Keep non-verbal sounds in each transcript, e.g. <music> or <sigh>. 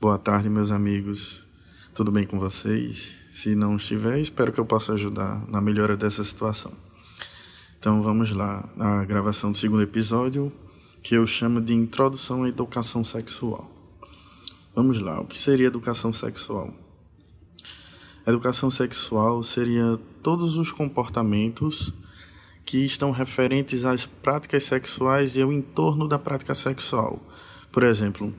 Boa tarde, meus amigos. Tudo bem com vocês? Se não estiver, espero que eu possa ajudar na melhora dessa situação. Então vamos lá, na gravação do segundo episódio, que eu chamo de Introdução à Educação Sexual. Vamos lá, o que seria educação sexual? Educação sexual seria todos os comportamentos que estão referentes às práticas sexuais e ao entorno da prática sexual. Por exemplo,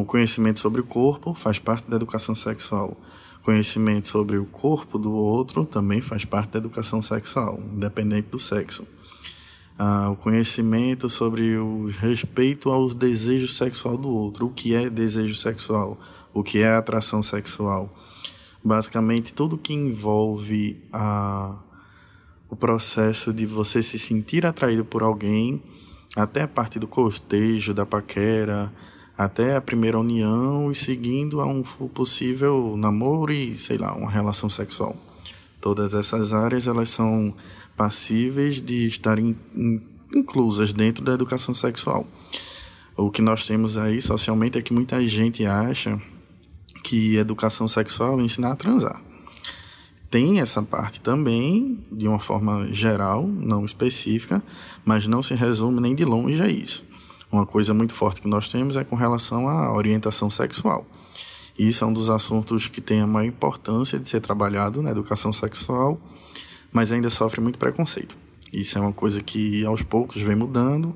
o conhecimento sobre o corpo faz parte da educação sexual. Conhecimento sobre o corpo do outro também faz parte da educação sexual, independente do sexo. Ah, o conhecimento sobre o respeito aos desejos sexual do outro, o que é desejo sexual, o que é atração sexual. Basicamente, tudo que envolve a, o processo de você se sentir atraído por alguém, até a parte do cortejo, da paquera, até a primeira união e seguindo a um possível namoro e, sei lá, uma relação sexual. Todas essas áreas elas são passíveis de estarem inclusas dentro da educação sexual. O que nós temos aí socialmente é que muita gente acha que educação sexual é ensinar a transar. Tem essa parte também, de uma forma geral, não específica, mas não se resume nem de longe a isso. Uma coisa muito forte que nós temos é com relação à orientação sexual. Isso é um dos assuntos que tem a maior importância de ser trabalhado na educação sexual, mas ainda sofre muito preconceito. Isso é uma coisa que aos poucos vem mudando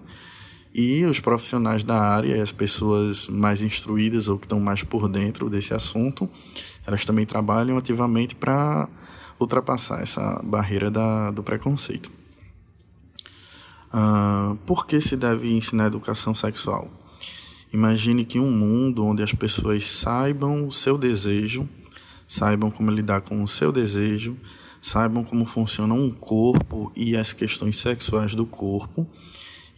e os profissionais da área, as pessoas mais instruídas ou que estão mais por dentro desse assunto, elas também trabalham ativamente para ultrapassar essa barreira da, do preconceito. Uh, por que se deve ensinar educação sexual? Imagine que um mundo onde as pessoas saibam o seu desejo, saibam como lidar com o seu desejo, saibam como funciona um corpo e as questões sexuais do corpo,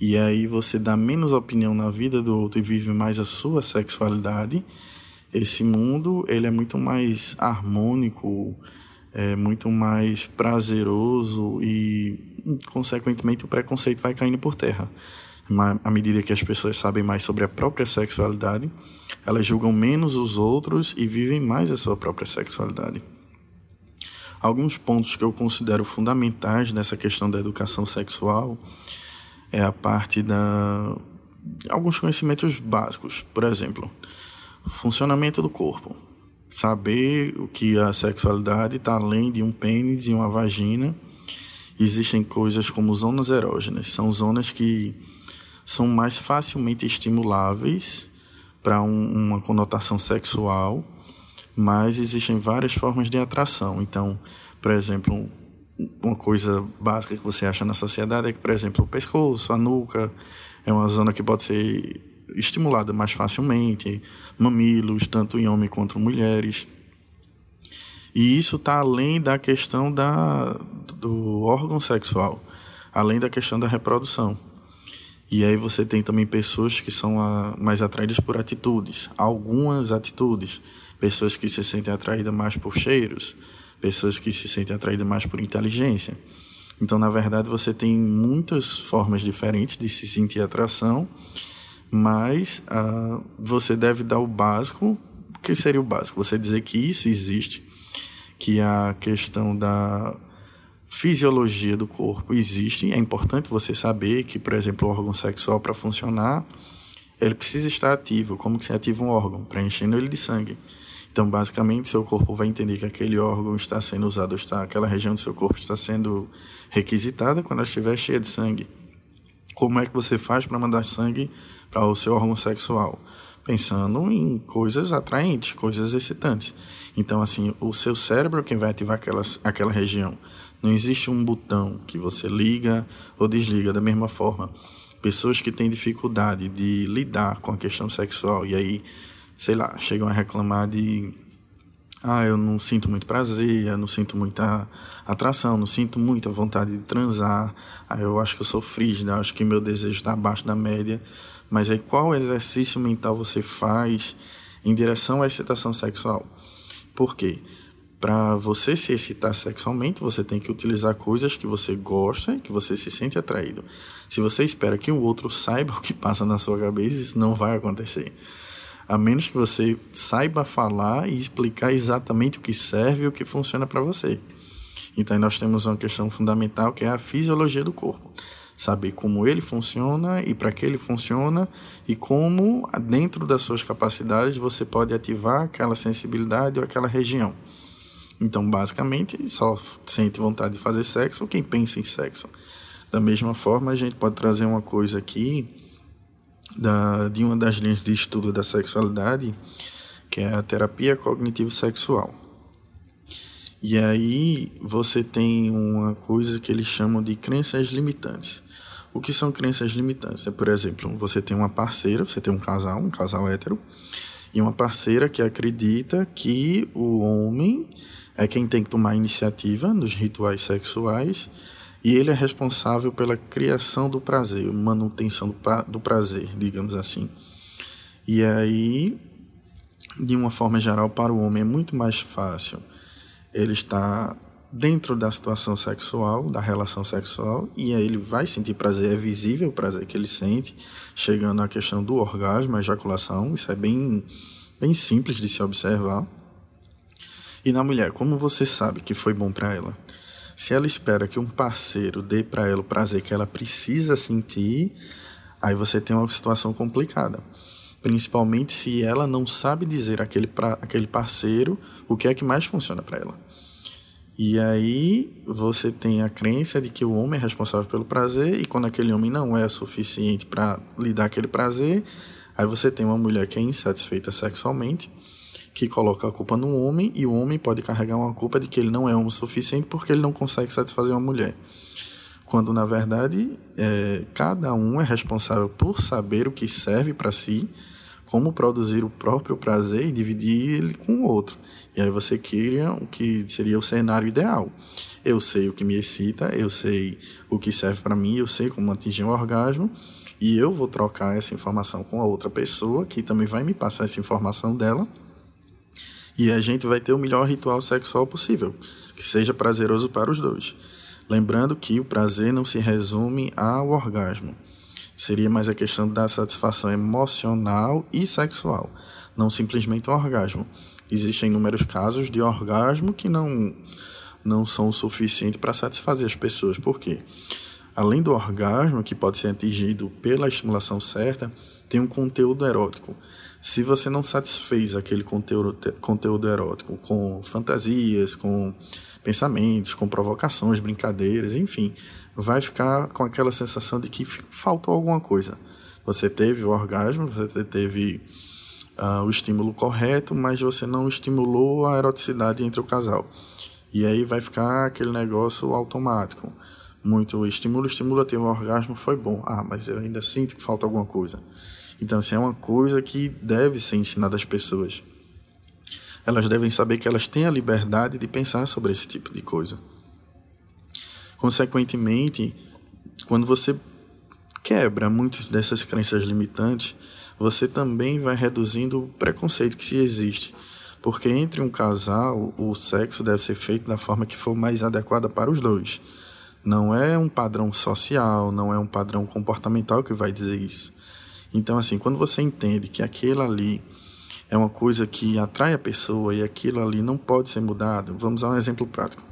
e aí você dá menos opinião na vida do outro e vive mais a sua sexualidade. Esse mundo ele é muito mais harmônico, é muito mais prazeroso e consequentemente, o preconceito vai caindo por terra. À medida que as pessoas sabem mais sobre a própria sexualidade, elas julgam menos os outros e vivem mais a sua própria sexualidade. Alguns pontos que eu considero fundamentais nessa questão da educação sexual é a parte da alguns conhecimentos básicos, por exemplo, funcionamento do corpo, saber o que a sexualidade está além de um pênis e uma vagina existem coisas como zonas erógenas. São zonas que são mais facilmente estimuláveis para um, uma conotação sexual, mas existem várias formas de atração. Então, por exemplo, uma coisa básica que você acha na sociedade é que, por exemplo, o pescoço, a nuca, é uma zona que pode ser estimulada mais facilmente, mamilos, tanto em homens quanto em mulheres. E isso está além da questão da, do órgão sexual, além da questão da reprodução. E aí você tem também pessoas que são a, mais atraídas por atitudes, algumas atitudes, pessoas que se sentem atraídas mais por cheiros, pessoas que se sentem atraídas mais por inteligência. Então, na verdade, você tem muitas formas diferentes de se sentir atração, mas uh, você deve dar o básico. O que seria o básico? Você dizer que isso existe, que a questão da fisiologia do corpo existe. É importante você saber que, por exemplo, o órgão sexual para funcionar, ele precisa estar ativo. Como que se ativa um órgão? Preenchendo ele de sangue. Então, basicamente, seu corpo vai entender que aquele órgão está sendo usado, está, aquela região do seu corpo está sendo requisitada quando ela estiver cheia de sangue. Como é que você faz para mandar sangue para o seu órgão sexual? Pensando em coisas atraentes, coisas excitantes. Então, assim, o seu cérebro é quem vai ativar aquela, aquela região. Não existe um botão que você liga ou desliga da mesma forma. Pessoas que têm dificuldade de lidar com a questão sexual e aí, sei lá, chegam a reclamar de ah, eu não sinto muito prazer, eu não sinto muita atração, não sinto muita vontade de transar, ah, eu acho que eu sou frígida, acho que meu desejo está abaixo da média. Mas aí qual exercício mental você faz em direção à excitação sexual? Por quê? para você se excitar sexualmente, você tem que utilizar coisas que você gosta e que você se sente atraído. Se você espera que o outro saiba <laughs> o que passa na sua cabeça, isso não vai acontecer. A menos que você saiba falar e explicar exatamente o que serve e o que funciona para você. Então, nós temos uma questão fundamental que é a fisiologia do corpo. Saber como ele funciona e para que ele funciona e como, dentro das suas capacidades, você pode ativar aquela sensibilidade ou aquela região. Então, basicamente, só sente vontade de fazer sexo quem pensa em sexo. Da mesma forma, a gente pode trazer uma coisa aqui da, de uma das linhas de estudo da sexualidade, que é a terapia cognitivo-sexual. E aí você tem uma coisa que eles chamam de crenças limitantes. O que são crenças limitantes? É, por exemplo, você tem uma parceira, você tem um casal, um casal hétero, e uma parceira que acredita que o homem é quem tem que tomar iniciativa nos rituais sexuais e ele é responsável pela criação do prazer, manutenção do prazer, digamos assim. E aí, de uma forma geral, para o homem é muito mais fácil ele estar dentro da situação sexual, da relação sexual, e aí ele vai sentir prazer, é visível o prazer que ele sente, chegando à questão do orgasmo, a ejaculação, isso é bem, bem simples de se observar. E na mulher, como você sabe que foi bom para ela? Se ela espera que um parceiro dê para ela o prazer que ela precisa sentir, aí você tem uma situação complicada. Principalmente se ela não sabe dizer àquele, pra, aquele parceiro o que é que mais funciona para ela. E aí você tem a crença de que o homem é responsável pelo prazer e quando aquele homem não é suficiente para lhe dar aquele prazer, aí você tem uma mulher que é insatisfeita sexualmente que coloca a culpa no homem e o homem pode carregar uma culpa de que ele não é homem suficiente porque ele não consegue satisfazer uma mulher. Quando na verdade é, cada um é responsável por saber o que serve para si, como produzir o próprio prazer e dividir ele com o outro. E aí você cria o que seria o cenário ideal. Eu sei o que me excita, eu sei o que serve para mim, eu sei como atingir um orgasmo e eu vou trocar essa informação com a outra pessoa que também vai me passar essa informação dela e a gente vai ter o melhor ritual sexual possível, que seja prazeroso para os dois. Lembrando que o prazer não se resume ao orgasmo. Seria mais a questão da satisfação emocional e sexual, não simplesmente o orgasmo. Existem inúmeros casos de orgasmo que não, não são o suficiente para satisfazer as pessoas. Por quê? Além do orgasmo, que pode ser atingido pela estimulação certa, tem um conteúdo erótico. Se você não satisfez aquele conteúdo, conteúdo erótico com fantasias, com pensamentos, com provocações, brincadeiras, enfim, vai ficar com aquela sensação de que faltou alguma coisa. Você teve o orgasmo, você teve uh, o estímulo correto, mas você não estimulou a eroticidade entre o casal. E aí vai ficar aquele negócio automático. Muito estímulo, estimula, teve um orgasmo, foi bom. Ah, mas eu ainda sinto que falta alguma coisa. Então, assim, é uma coisa que deve ser ensinada às pessoas. Elas devem saber que elas têm a liberdade de pensar sobre esse tipo de coisa. Consequentemente, quando você quebra muitas dessas crenças limitantes, você também vai reduzindo o preconceito que se existe. Porque entre um casal, o sexo deve ser feito da forma que for mais adequada para os dois. Não é um padrão social, não é um padrão comportamental que vai dizer isso. Então, assim, quando você entende que aquilo ali é uma coisa que atrai a pessoa e aquilo ali não pode ser mudado, vamos a um exemplo prático.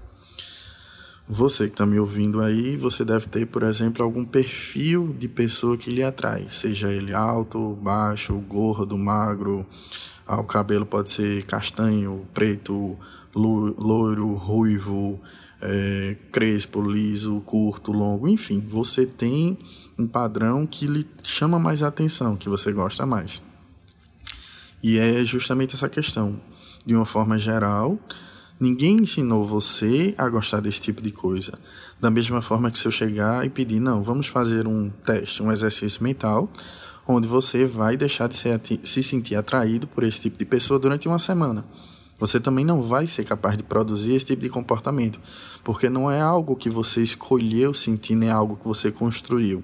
Você que está me ouvindo aí, você deve ter, por exemplo, algum perfil de pessoa que lhe atrai, seja ele alto, baixo, gordo, magro, ah, o cabelo pode ser castanho, preto, loiro, ruivo, é, crespo, liso, curto, longo, enfim, você tem um padrão que lhe chama mais atenção, que você gosta mais. E é justamente essa questão. De uma forma geral, ninguém ensinou você a gostar desse tipo de coisa. Da mesma forma que se eu chegar e pedir, não, vamos fazer um teste, um exercício mental, onde você vai deixar de se sentir atraído por esse tipo de pessoa durante uma semana. Você também não vai ser capaz de produzir esse tipo de comportamento, porque não é algo que você escolheu sentir, nem é algo que você construiu.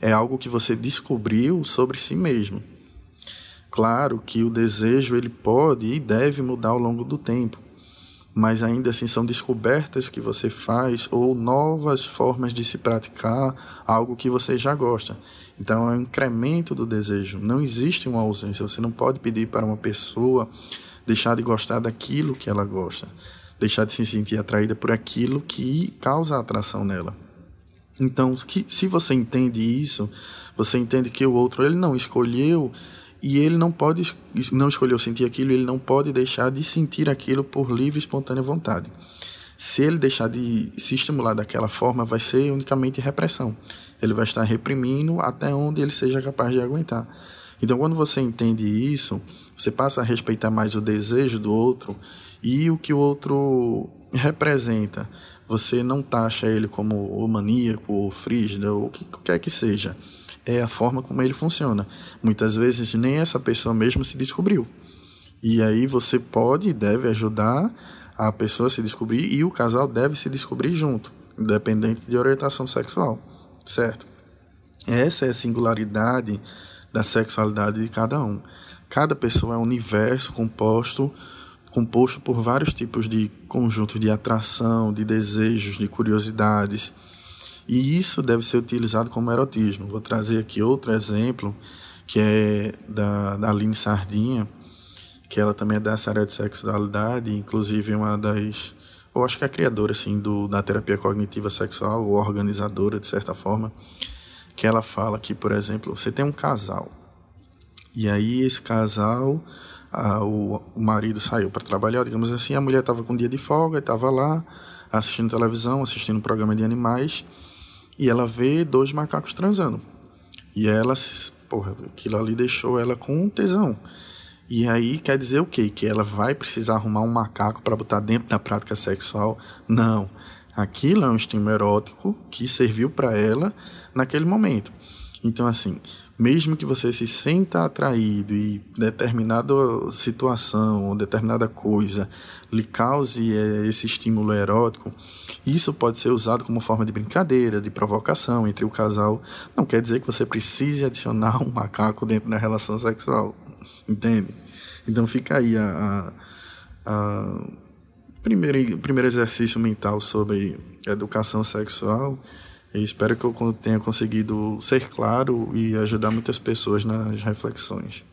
É algo que você descobriu sobre si mesmo. Claro que o desejo ele pode e deve mudar ao longo do tempo, mas ainda assim são descobertas que você faz ou novas formas de se praticar algo que você já gosta. Então é um incremento do desejo. Não existe uma ausência. Você não pode pedir para uma pessoa deixar de gostar daquilo que ela gosta, deixar de se sentir atraída por aquilo que causa atração nela. Então, que, se você entende isso, você entende que o outro ele não escolheu e ele não pode não escolheu sentir aquilo, ele não pode deixar de sentir aquilo por livre e espontânea vontade. Se ele deixar de se estimular daquela forma, vai ser unicamente repressão. Ele vai estar reprimindo até onde ele seja capaz de aguentar. Então, quando você entende isso, você passa a respeitar mais o desejo do outro e o que o outro representa. Você não taxa ele como o maníaco, ou frígido, ou o que quer que seja é a forma como ele funciona. Muitas vezes nem essa pessoa mesmo se descobriu. E aí você pode e deve ajudar a pessoa a se descobrir e o casal deve se descobrir junto, independente de orientação sexual, certo? Essa é a singularidade da sexualidade de cada um. Cada pessoa é um universo composto composto por vários tipos de conjuntos de atração, de desejos, de curiosidades e isso deve ser utilizado como erotismo. Vou trazer aqui outro exemplo, que é da, da Aline Sardinha, que ela também é dessa área de sexualidade, inclusive uma das. Eu acho que é a criadora assim, do, da terapia cognitiva sexual, ou organizadora, de certa forma, que ela fala que, por exemplo, você tem um casal, e aí esse casal, a, o, o marido saiu para trabalhar, digamos assim, a mulher estava com um dia de folga, estava lá assistindo televisão, assistindo um programa de animais, e ela vê dois macacos transando. E ela, porra, aquilo ali deixou ela com tesão. E aí quer dizer o quê? Que ela vai precisar arrumar um macaco para botar dentro da prática sexual? Não. Aquilo é um estímulo erótico que serviu para ela naquele momento. Então, assim, mesmo que você se sinta atraído e determinada situação ou determinada coisa lhe cause eh, esse estímulo erótico, isso pode ser usado como forma de brincadeira, de provocação entre o casal. Não quer dizer que você precise adicionar <laughs> um macaco dentro da relação sexual, entende? Então fica aí a, a, a primeiro, primeiro exercício mental sobre educação sexual e espero que eu tenha conseguido ser claro e ajudar muitas pessoas nas reflexões.